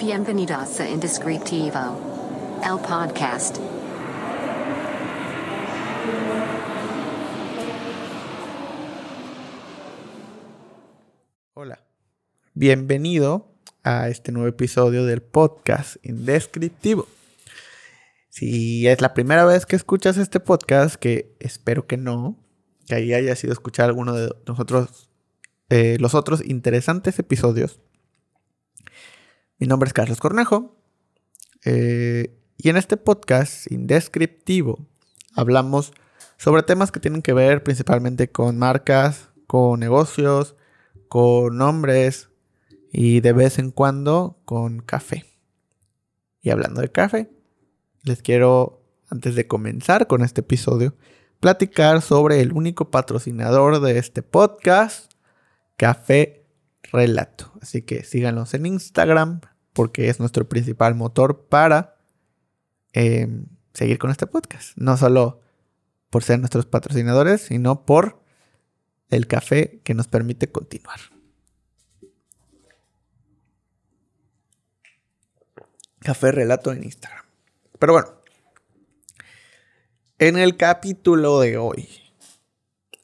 Bienvenidos a Indescriptivo, el podcast. Hola, bienvenido a este nuevo episodio del podcast Indescriptivo. Si es la primera vez que escuchas este podcast, que espero que no, que ahí haya sido escuchar alguno de nosotros, eh, los otros interesantes episodios. Mi nombre es Carlos Cornejo eh, y en este podcast indescriptivo hablamos sobre temas que tienen que ver principalmente con marcas, con negocios, con nombres y de vez en cuando con café. Y hablando de café, les quiero, antes de comenzar con este episodio, platicar sobre el único patrocinador de este podcast, Café Relato. Así que síganos en Instagram porque es nuestro principal motor para em, seguir con este podcast. No solo por ser nuestros patrocinadores, sino por el café que nos permite continuar. Café Relato en Instagram. Pero bueno, en el capítulo de hoy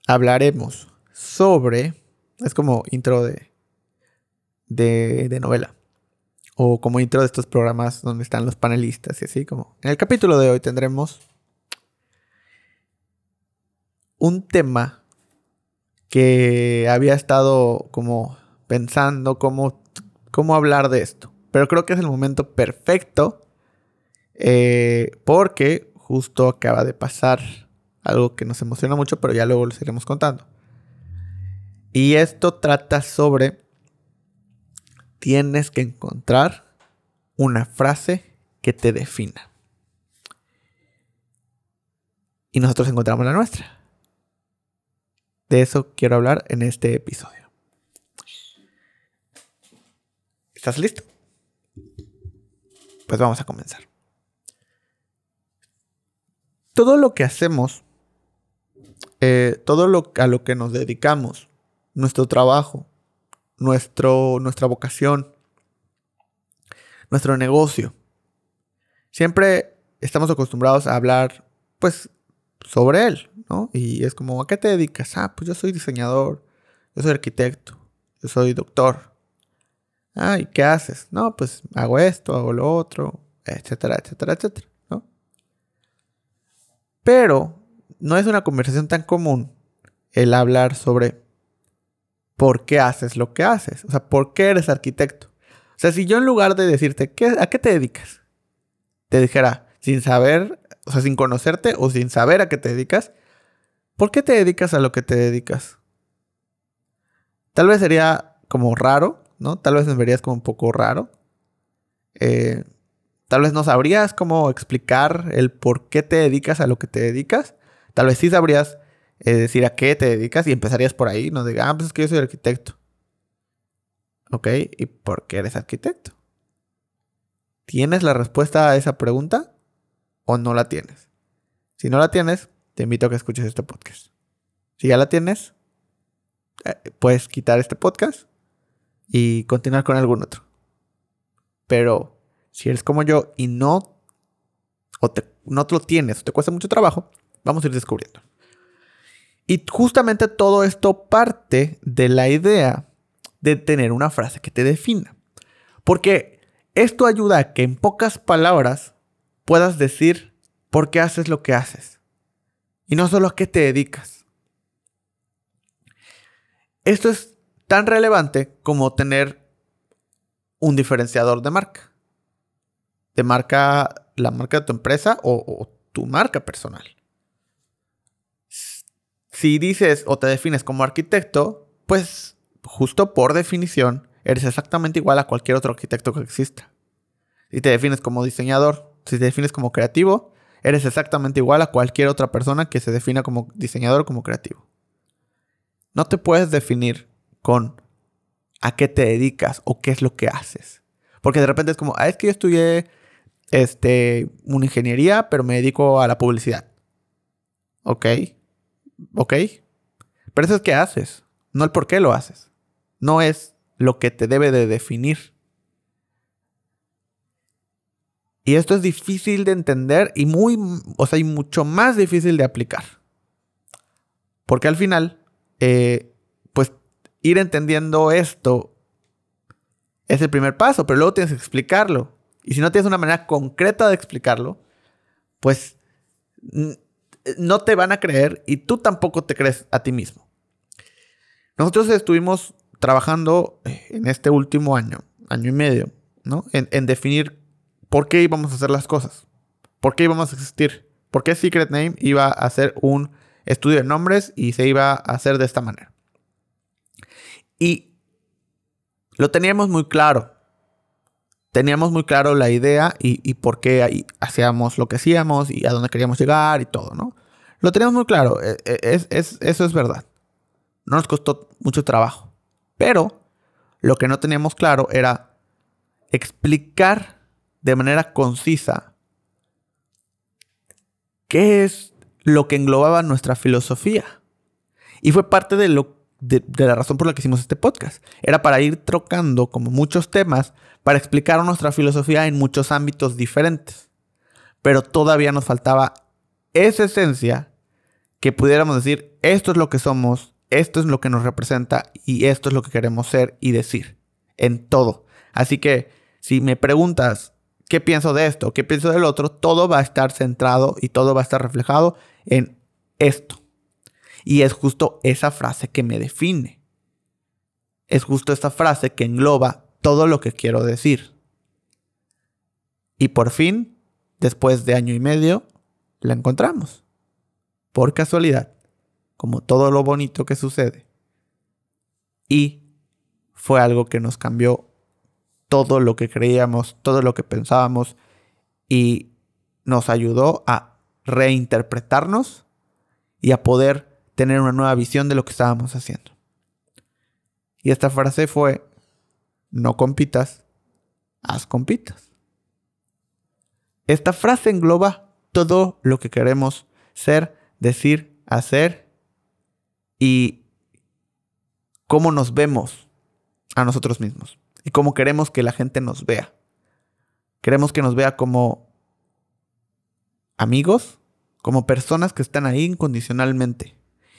hablaremos sobre, es como intro de, de, novela, o como intro de estos programas donde están los panelistas y así como. En el capítulo de hoy tendremos un tema que había estado como pensando cómo, cómo hablar de esto. Pero creo que es el momento perfecto eh, porque justo acaba de pasar algo que nos emociona mucho, pero ya luego lo iremos contando. Y esto trata sobre, tienes que encontrar una frase que te defina. Y nosotros encontramos la nuestra. De eso quiero hablar en este episodio. ¿Estás listo? Pues vamos a comenzar todo lo que hacemos, eh, todo lo, a lo que nos dedicamos, nuestro trabajo, nuestro, nuestra vocación, nuestro negocio, siempre estamos acostumbrados a hablar, pues, sobre él, ¿no? Y es como, ¿a qué te dedicas? Ah, pues yo soy diseñador, yo soy arquitecto, yo soy doctor. Ah, ¿y qué haces? No, pues hago esto, hago lo otro, etcétera, etcétera, etcétera. Pero no es una conversación tan común el hablar sobre por qué haces lo que haces. O sea, por qué eres arquitecto. O sea, si yo en lugar de decirte, ¿a qué te dedicas? Te dijera, sin saber, o sea, sin conocerte o sin saber a qué te dedicas, ¿por qué te dedicas a lo que te dedicas? Tal vez sería como raro, ¿no? Tal vez me verías como un poco raro. Eh, Tal vez no sabrías cómo explicar el por qué te dedicas a lo que te dedicas. Tal vez sí sabrías eh, decir a qué te dedicas y empezarías por ahí. No digas, ah, pues es que yo soy arquitecto. ¿Ok? ¿Y por qué eres arquitecto? ¿Tienes la respuesta a esa pregunta o no la tienes? Si no la tienes, te invito a que escuches este podcast. Si ya la tienes, eh, puedes quitar este podcast y continuar con algún otro. Pero si eres como yo y no, o no te lo tienes o te cuesta mucho trabajo, vamos a ir descubriendo. Y justamente todo esto parte de la idea de tener una frase que te defina. Porque esto ayuda a que en pocas palabras puedas decir por qué haces lo que haces. Y no solo a qué te dedicas. Esto es tan relevante como tener un diferenciador de marca de marca, la marca de tu empresa o, tu marca personal. Si dices o te defines como arquitecto, pues justo por definición eres exactamente igual a cualquier otro arquitecto que exista. Si te defines como diseñador, si te defines como creativo, eres exactamente igual a cualquier otra persona que se defina como diseñador o como creativo. No te puedes definir con a qué te dedicas o qué es lo que haces. Porque de repente es como, ah, es que yo estudié este, una ingeniería, pero me dedico a la publicidad. Ok. Ok. Pero eso es qué haces, no el por qué lo haces. No es lo que te debe de definir. Y esto es difícil de entender y muy, o sea, y mucho más difícil de aplicar. Porque al final, eh, pues ir entendiendo esto es el primer paso, pero luego tienes que explicarlo. Y si no tienes una manera concreta de explicarlo, pues no te van a creer y tú tampoco te crees a ti mismo. Nosotros estuvimos trabajando eh, en este último año, año y medio, ¿no? En, definir por qué íbamos a hacer las cosas, por qué íbamos a existir, por qué Secret Name iba a hacer un estudio de nombres y se iba a hacer de esta manera. Y lo teníamos muy claro. Teníamos muy claro la idea y, por qué hacíamos lo que hacíamos y a dónde queríamos llegar y todo, ¿no? Lo teníamos muy claro. E, e, eso es verdad. No nos costó mucho trabajo. Pero lo que no teníamos claro era explicar de manera concisa qué es lo que englobaba nuestra filosofía. Y fue parte de lo de, la razón por la que hicimos este podcast. Era para ir trocando como muchos temas para explicar nuestra filosofía en muchos ámbitos diferentes. Pero todavía nos faltaba esa esencia que pudiéramos decir, esto es lo que somos, esto es lo que nos representa y esto es lo que queremos ser y decir en todo. Así que si me preguntas qué pienso de esto, qué pienso del otro, todo va a estar centrado y todo va a estar reflejado en esto. Y es justo esa frase que me define. Es justo esa frase que engloba todo lo que quiero decir. Y por fin, después de año y medio, la encontramos. Por casualidad, como todo lo bonito que sucede. Y fue algo que nos cambió todo lo que creíamos, todo lo que pensábamos y nos ayudó a reinterpretarnos y a poder tener una nueva visión de lo que estábamos haciendo. Y esta frase fue, no compitas, haz compitas. Esta frase engloba todo lo que queremos ser, decir, hacer y cómo nos vemos a nosotros mismos y cómo queremos que la gente nos vea. Queremos que nos vea como amigos, como personas que están ahí incondicionalmente,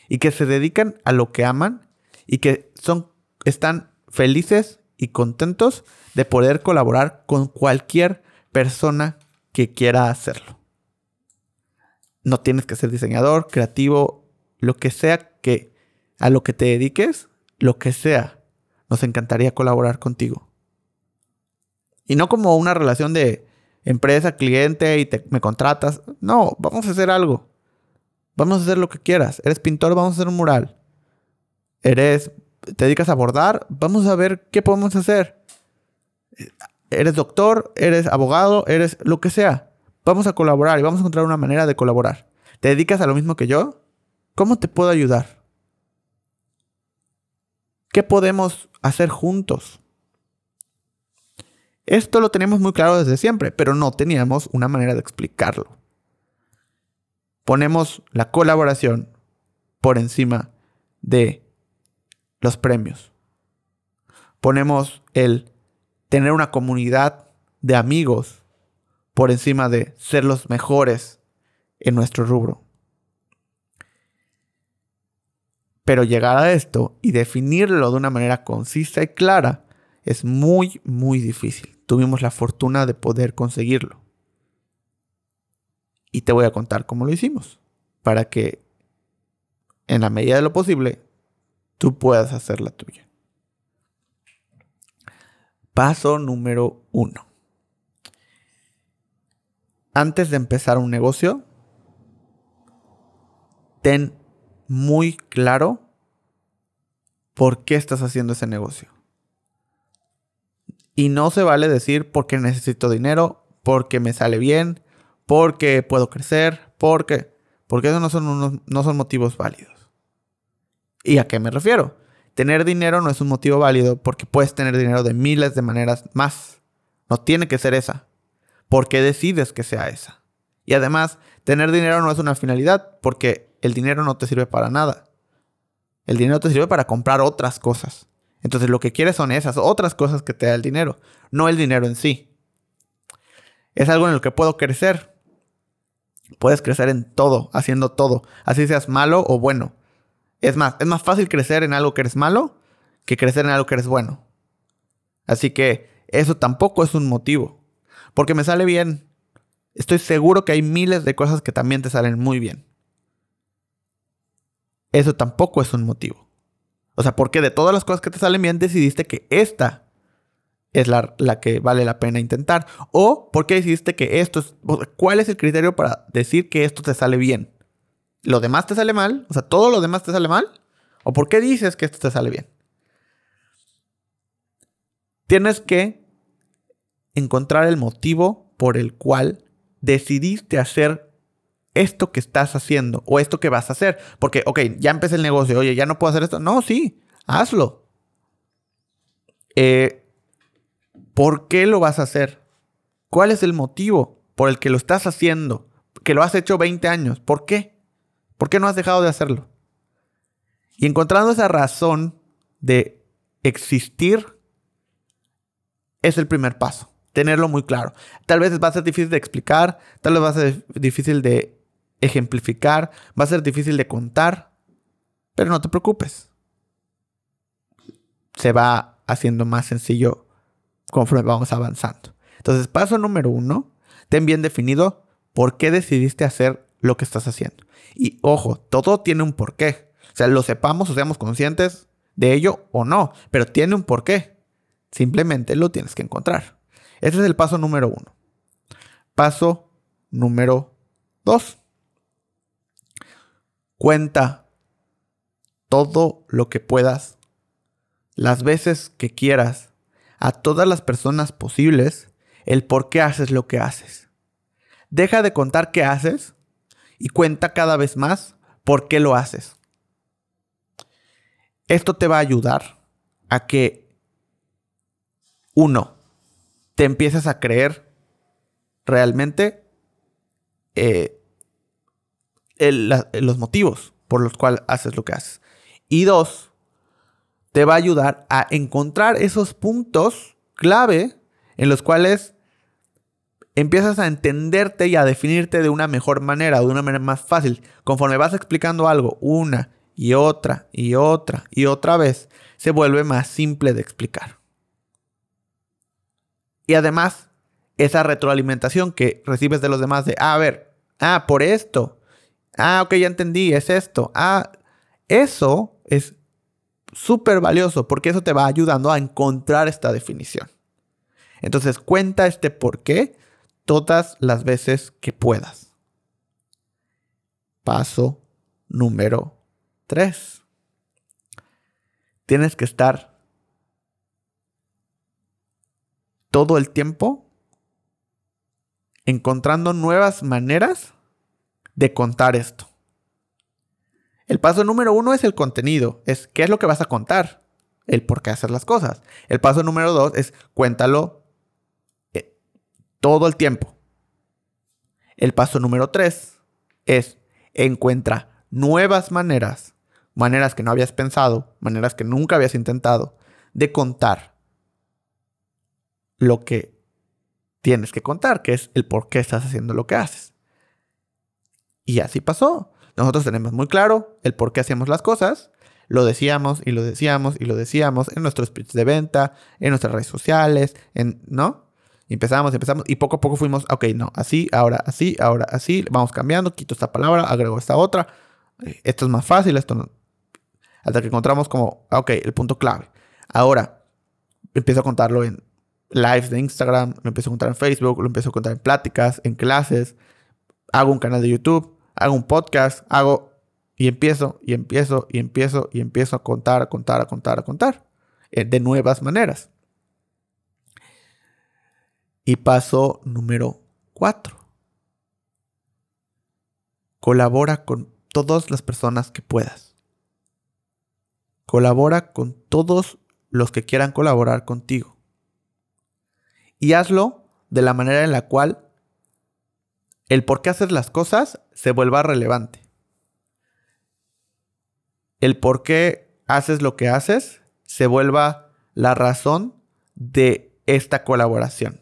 y que se dedican a lo que aman y que son, están felices y contentos de poder colaborar con cualquier persona que quiera hacerlo. No tienes que ser diseñador, creativo, lo que sea que a lo que te dediques, lo que sea, nos encantaría colaborar contigo. Y no como una relación de empresa, cliente y te, me contratas. No, vamos a hacer algo. Vamos a hacer lo que quieras. Eres pintor, vamos a hacer un mural. Eres, te dedicas a bordar, vamos a ver qué podemos hacer. Eres doctor, eres abogado, eres lo que sea. Vamos a colaborar y vamos a encontrar una manera de colaborar. ¿Te dedicas a lo mismo que yo? ¿Cómo te puedo ayudar? ¿Qué podemos hacer juntos? Esto lo tenemos muy claro desde siempre, pero no teníamos una manera de explicarlo ponemos la colaboración por encima de los premios. Ponemos el tener una comunidad de amigos por encima de ser los mejores en nuestro rubro. Pero llegar a esto y definirlo de una manera concisa y clara es muy, muy difícil. Tuvimos la fortuna de poder conseguirlo. Y te voy a contar cómo lo hicimos. Para que, en la medida de lo posible, tú puedas hacer la tuya. Paso número uno. Antes de empezar un negocio, ten muy claro por qué estás haciendo ese negocio. Y no se vale decir porque necesito dinero, porque me sale bien, porque puedo crecer, porque... Porque esos no son, no son motivos válidos. ¿Y a qué me refiero? Tener dinero no es un motivo válido porque puedes tener dinero de miles de maneras más. No tiene que ser esa. ¿Por qué decides que sea esa? Y además, tener dinero no es una finalidad porque el dinero no te sirve para nada. El dinero te sirve para comprar otras cosas. Entonces lo que quieres son esas otras cosas que te da el dinero, no el dinero en sí. Es algo en lo que puedo crecer. Puedes crecer en todo, haciendo todo, así seas malo o bueno. Es más, es más fácil crecer en algo que eres malo que crecer en algo que eres bueno. Así que eso tampoco es un motivo. Porque me sale bien. Estoy seguro que hay miles de cosas que también te salen muy bien. Eso tampoco es un motivo. O sea, porque de todas las cosas que te salen bien decidiste que esta es la, la, que vale la pena intentar. O porque decidiste que esto es... ¿Cuál es el criterio para decir que esto te sale bien? ¿Lo demás te sale mal? O sea, ¿todo lo demás te sale mal? ¿O por qué dices que esto te sale bien? Tienes que encontrar el motivo por el cual decidiste hacer esto que estás haciendo o esto que vas a hacer. Porque, ok, ya empecé el negocio, oye, ya no puedo hacer esto. No, sí, hazlo. Eh, ¿Por qué lo vas a hacer? ¿Cuál es el motivo por el que lo estás haciendo? Que lo has hecho 20 años. ¿Por qué? ¿Por qué no has dejado de hacerlo? Y encontrando esa razón de existir es el primer paso. Tenerlo muy claro. Tal vez va a ser difícil de explicar, tal vez va a ser difícil de ejemplificar, va a ser difícil de contar, pero no te preocupes. Se va haciendo más sencillo conforme vamos avanzando. Entonces, paso número uno, ten bien definido por qué decidiste hacer lo que estás haciendo. Y ojo, todo tiene un porqué. O sea, lo sepamos o seamos conscientes de ello o no, pero tiene un porqué. Simplemente lo tienes que encontrar. Ese es el paso número uno. Paso número dos. Cuenta todo lo que puedas, las veces que quieras, a todas las personas posibles, el por qué haces lo que haces. Deja de contar qué haces y cuenta cada vez más por qué lo haces. Esto te va a ayudar a que, uno, te empieces a creer realmente eh, los motivos por los cuales haces lo que haces. Y dos, te va a ayudar a encontrar esos puntos clave en los cuales empiezas a entenderte y a definirte de una mejor manera, de una manera más fácil. Conforme vas explicando algo una y otra y otra y otra vez, se vuelve más simple de explicar. Y además, esa retroalimentación que recibes de los demás de, ah, a ver, ah, por esto. Ah, ok, ya entendí, es esto. Ah, eso es súper valioso porque eso te va ayudando a encontrar esta definición. Entonces cuenta este por qué todas las veces que puedas. Paso número 3. Tienes que estar todo el tiempo encontrando nuevas maneras de contar esto. El paso número uno es el contenido, es qué es lo que vas a contar, el por qué hacer las cosas. El paso número dos es cuéntalo todo el tiempo. El paso número tres es encuentra nuevas maneras, maneras que no habías pensado, maneras que nunca habías intentado, de contar lo que tienes que contar, que es el por qué estás haciendo lo que haces. Y así pasó. Nosotros tenemos muy claro el por qué hacemos las cosas. Lo decíamos y lo decíamos y lo decíamos en nuestros speech de venta, en nuestras redes sociales, en, ¿no? Y empezamos, empezamos y poco a poco fuimos, ok, no, así, ahora así, ahora así, vamos cambiando, quito esta palabra, agrego esta otra, eh, esto es más fácil, esto no. Hasta que encontramos como, ok, el punto clave. Ahora, empiezo a contarlo en lives de Instagram, lo empiezo a contar en Facebook, lo empiezo a contar en pláticas, en clases, hago un canal de YouTube, hago un podcast, hago y empiezo y empiezo y empiezo y empiezo a contar, a contar, a contar, a contar eh, de nuevas maneras. Y paso número cuatro. Colabora con todas las personas que puedas. Colabora con todos los que quieran colaborar contigo. Y hazlo de la manera en la cual el por qué hacer las cosas se vuelva relevante. El por qué haces lo que haces se vuelva la razón de esta colaboración.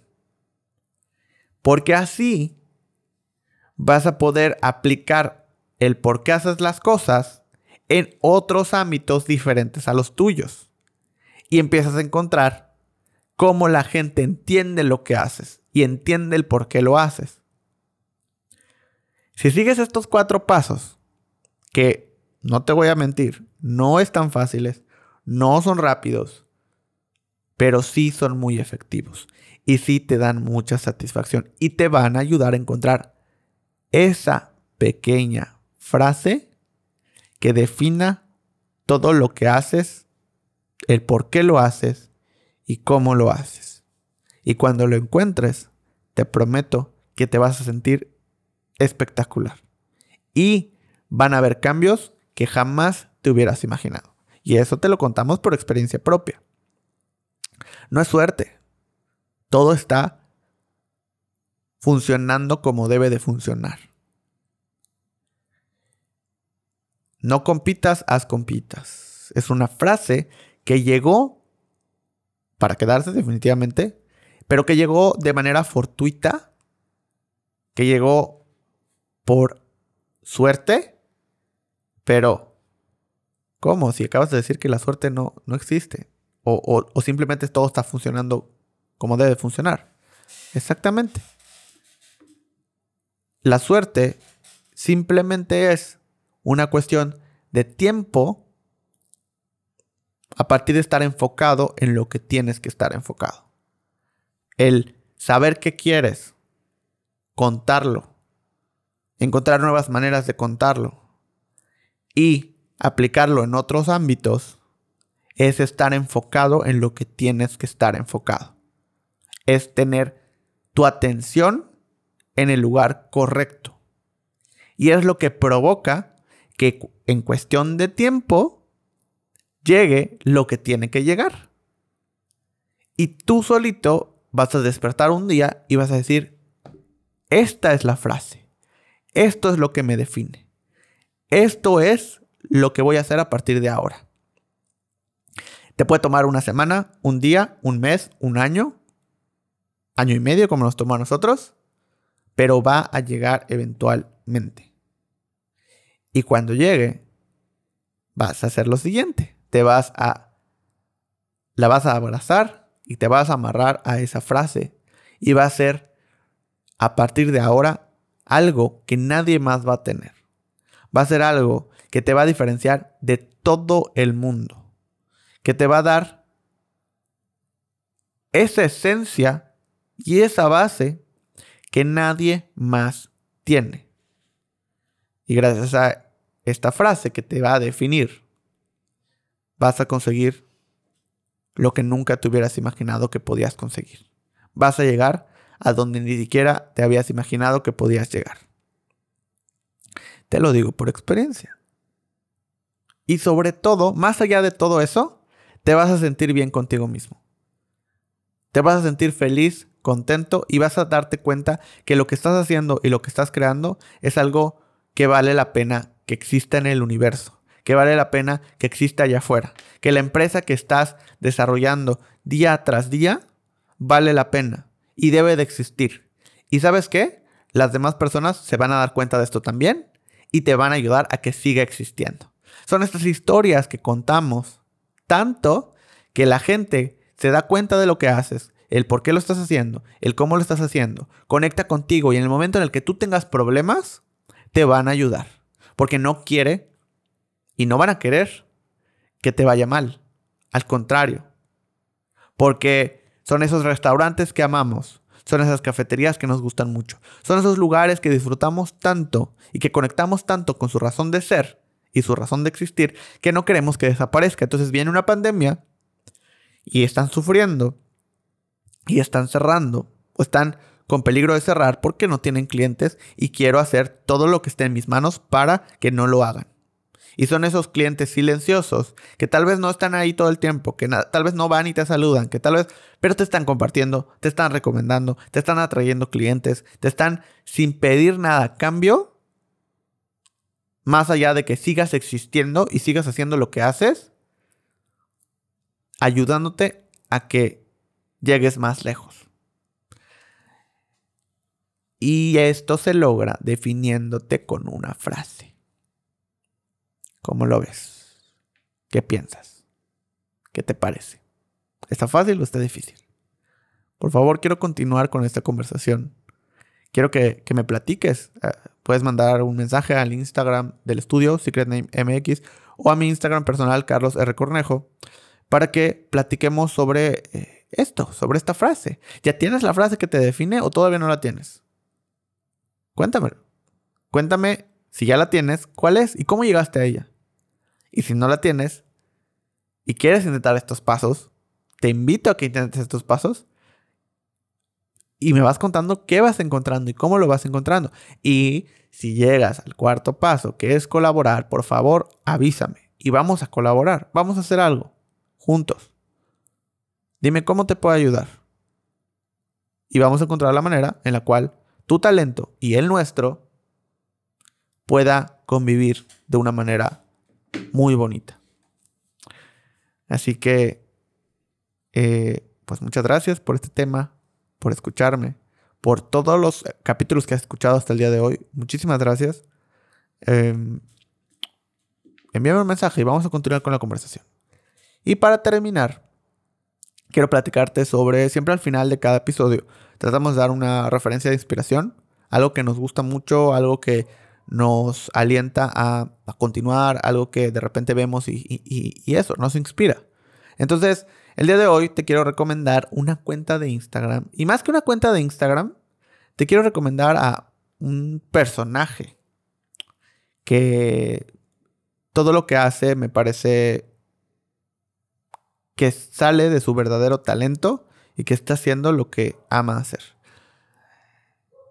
Porque así vas a poder aplicar el por qué haces las cosas en otros ámbitos diferentes a los tuyos. Y empiezas a encontrar cómo la gente entiende lo que haces y entiende el por qué lo haces. Si sigues estos cuatro pasos, que no te voy a mentir, no están fáciles, no son rápidos, pero sí son muy efectivos y sí te dan mucha satisfacción y te van a ayudar a encontrar esa pequeña frase que defina todo lo que haces, el por qué lo haces y cómo lo haces. Y cuando lo encuentres, te prometo que te vas a sentir espectacular. Y van a haber cambios que jamás te hubieras imaginado. Y eso te lo contamos por experiencia propia. No es suerte. Todo está funcionando como debe de funcionar. No compitas, haz compitas. Es una frase que llegó para quedarse definitivamente, pero que llegó de manera fortuita, que llegó por suerte, pero ¿cómo? Si acabas de decir que la suerte no, no existe, o, o simplemente todo está funcionando como debe funcionar. Exactamente. La suerte simplemente es una cuestión de tiempo a partir de estar enfocado en lo que tienes que estar enfocado. El saber qué quieres, contarlo, encontrar nuevas maneras de contarlo y aplicarlo en otros ámbitos es estar enfocado en lo que tienes que estar enfocado. Es tener tu atención en el lugar correcto. Y es lo que provoca que en cuestión de tiempo llegue lo que tiene que llegar. Y tú solito vas a despertar un día y vas a decir, esta es la frase, esto es lo que me define, esto es lo que voy a hacer a partir de ahora. Te puede tomar una semana, un día, un mes, un año, año y medio como nos toma a nosotros, pero va a llegar eventualmente. Y cuando llegue, vas a hacer lo siguiente. Te vas a... La vas a abrazar y te vas a amarrar a esa frase. Y va a ser, a partir de ahora, algo que nadie más va a tener. Va a ser algo que te va a diferenciar de todo el mundo. Que te va a dar esa esencia y esa base que nadie más tiene. Y gracias a esta frase que te va a definir, vas a conseguir lo que nunca te hubieras imaginado que podías conseguir. Vas a llegar a donde ni siquiera te habías imaginado que podías llegar. Te lo digo por experiencia. Y sobre todo, más allá de todo eso, te vas a sentir bien contigo mismo. Te vas a sentir feliz, contento y vas a darte cuenta que lo que estás haciendo y lo que estás creando es algo que vale la pena que exista en el universo, que vale la pena que exista allá afuera, que la empresa que estás desarrollando día tras día vale la pena y debe de existir. ¿Y sabes qué? Las demás personas se van a dar cuenta de esto también y te van a ayudar a que siga existiendo. Son estas historias que contamos tanto que la gente se da cuenta de lo que haces, el por qué lo estás haciendo, el cómo lo estás haciendo, conecta contigo y en el momento en el que tú tengas problemas, te van a ayudar porque no quiere y no van a querer que te vaya mal. Al contrario, porque son esos restaurantes que amamos, son esas cafeterías que nos gustan mucho, son esos lugares que disfrutamos tanto y que conectamos tanto con su razón de ser y su razón de existir que no queremos que desaparezca. Entonces viene una pandemia y están sufriendo y están cerrando o están con peligro de cerrar porque no tienen clientes y quiero hacer todo lo que esté en mis manos para que no lo hagan. Y son esos clientes silenciosos que tal vez no están ahí todo el tiempo, que tal vez no van y te saludan, que tal vez, pero te están compartiendo, te están recomendando, te están atrayendo clientes, te están sin pedir nada cambio, más allá de que sigas existiendo y sigas haciendo lo que haces, ayudándote a que llegues más lejos. Y esto se logra definiéndote con una frase. ¿Cómo lo ves? ¿Qué piensas? ¿Qué te parece? ¿Está fácil o está difícil? Por favor, quiero continuar con esta conversación. Quiero que, me platiques. Eh, puedes mandar un mensaje al Instagram del estudio, Secret Name MX, o a mi Instagram personal, Carlos R. Cornejo, para que platiquemos sobre eh, esto, sobre esta frase. ¿Ya tienes la frase que te define o todavía no la tienes? Cuéntame. Cuéntame si ya la tienes, cuál es y cómo llegaste a ella. Y si no la tienes y quieres intentar estos pasos, te invito a que intentes estos pasos y me vas contando qué vas encontrando y cómo lo vas encontrando. Y si llegas al cuarto paso, que es colaborar, por favor, avísame y vamos a colaborar, vamos a hacer algo juntos. Dime cómo te puedo ayudar. Y vamos a encontrar la manera en la cual tu talento y el nuestro pueda convivir de una manera muy bonita. Así que, eh, pues muchas gracias por este tema, por escucharme, por todos los capítulos que has escuchado hasta el día de hoy. Muchísimas gracias. Eh, envíame un mensaje y vamos a continuar con la conversación. Y para terminar, quiero platicarte sobre, siempre al final de cada episodio, tratamos de dar una referencia de inspiración, algo que nos gusta mucho, algo que nos alienta a, continuar, algo que de repente vemos y, y, eso, nos inspira. Entonces, el día de hoy te quiero recomendar una cuenta de Instagram. Y más que una cuenta de Instagram, te quiero recomendar a un personaje que todo lo que hace me parece que sale de su verdadero talento y que está haciendo lo que ama hacer.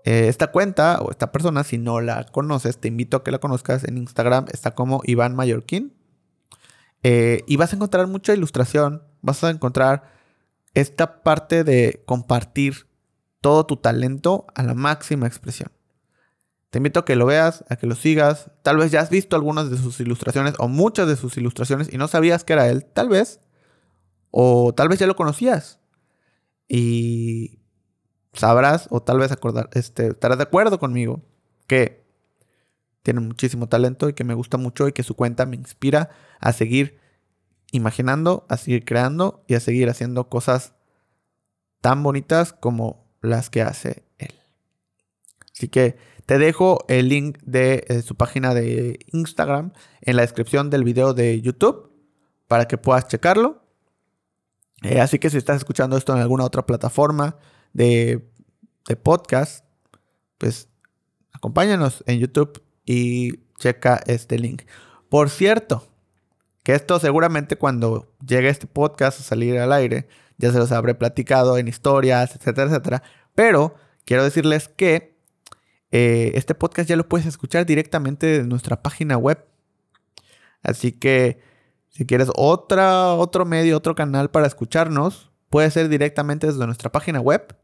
Eh, esta cuenta o esta persona, si no la conoces, te invito a que la conozcas en Instagram. Está como Iván Mallorquín. Eh, y vas a encontrar mucha ilustración. Vas a encontrar esta parte de compartir todo tu talento a la máxima expresión. Te invito a que lo veas, a que lo sigas. Tal vez ya has visto algunas de sus ilustraciones o muchas de sus ilustraciones y no sabías que era él. Tal vez o tal vez ya lo conocías y sabrás o tal vez acordar, este, estarás de acuerdo conmigo que tiene muchísimo talento y que me gusta mucho y que su cuenta me inspira a seguir imaginando, a seguir creando y a seguir haciendo cosas tan bonitas como las que hace él. Así que te dejo el link de eh, su página de Instagram en la descripción del video de YouTube para que puedas checarlo eh, así que si estás escuchando esto en alguna otra plataforma de, podcast, pues acompáñanos en YouTube y checa este link. Por cierto, que esto seguramente cuando llegue este podcast a salir al aire, ya se los habré platicado en historias, etcétera, etcétera. Pero quiero decirles que eh, este podcast ya lo puedes escuchar directamente de nuestra página web. Así que si quieres otra, otro medio, otro canal para escucharnos, puede ser directamente desde nuestra página web,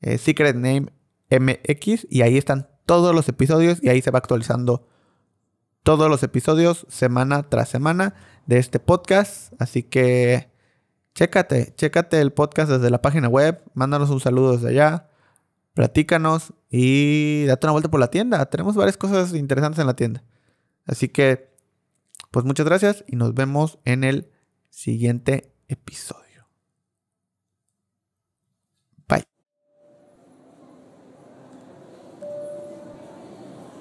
eh, Secret Name MX, y ahí están todos los episodios y ahí se va actualizando todos los episodios semana tras semana de este podcast. Así que chécate, chécate el podcast desde la página web, mándanos un saludo desde allá, platícanos y date una vuelta por la tienda. Tenemos varias cosas interesantes en la tienda. Así que pues muchas gracias y nos vemos en el siguiente episodio.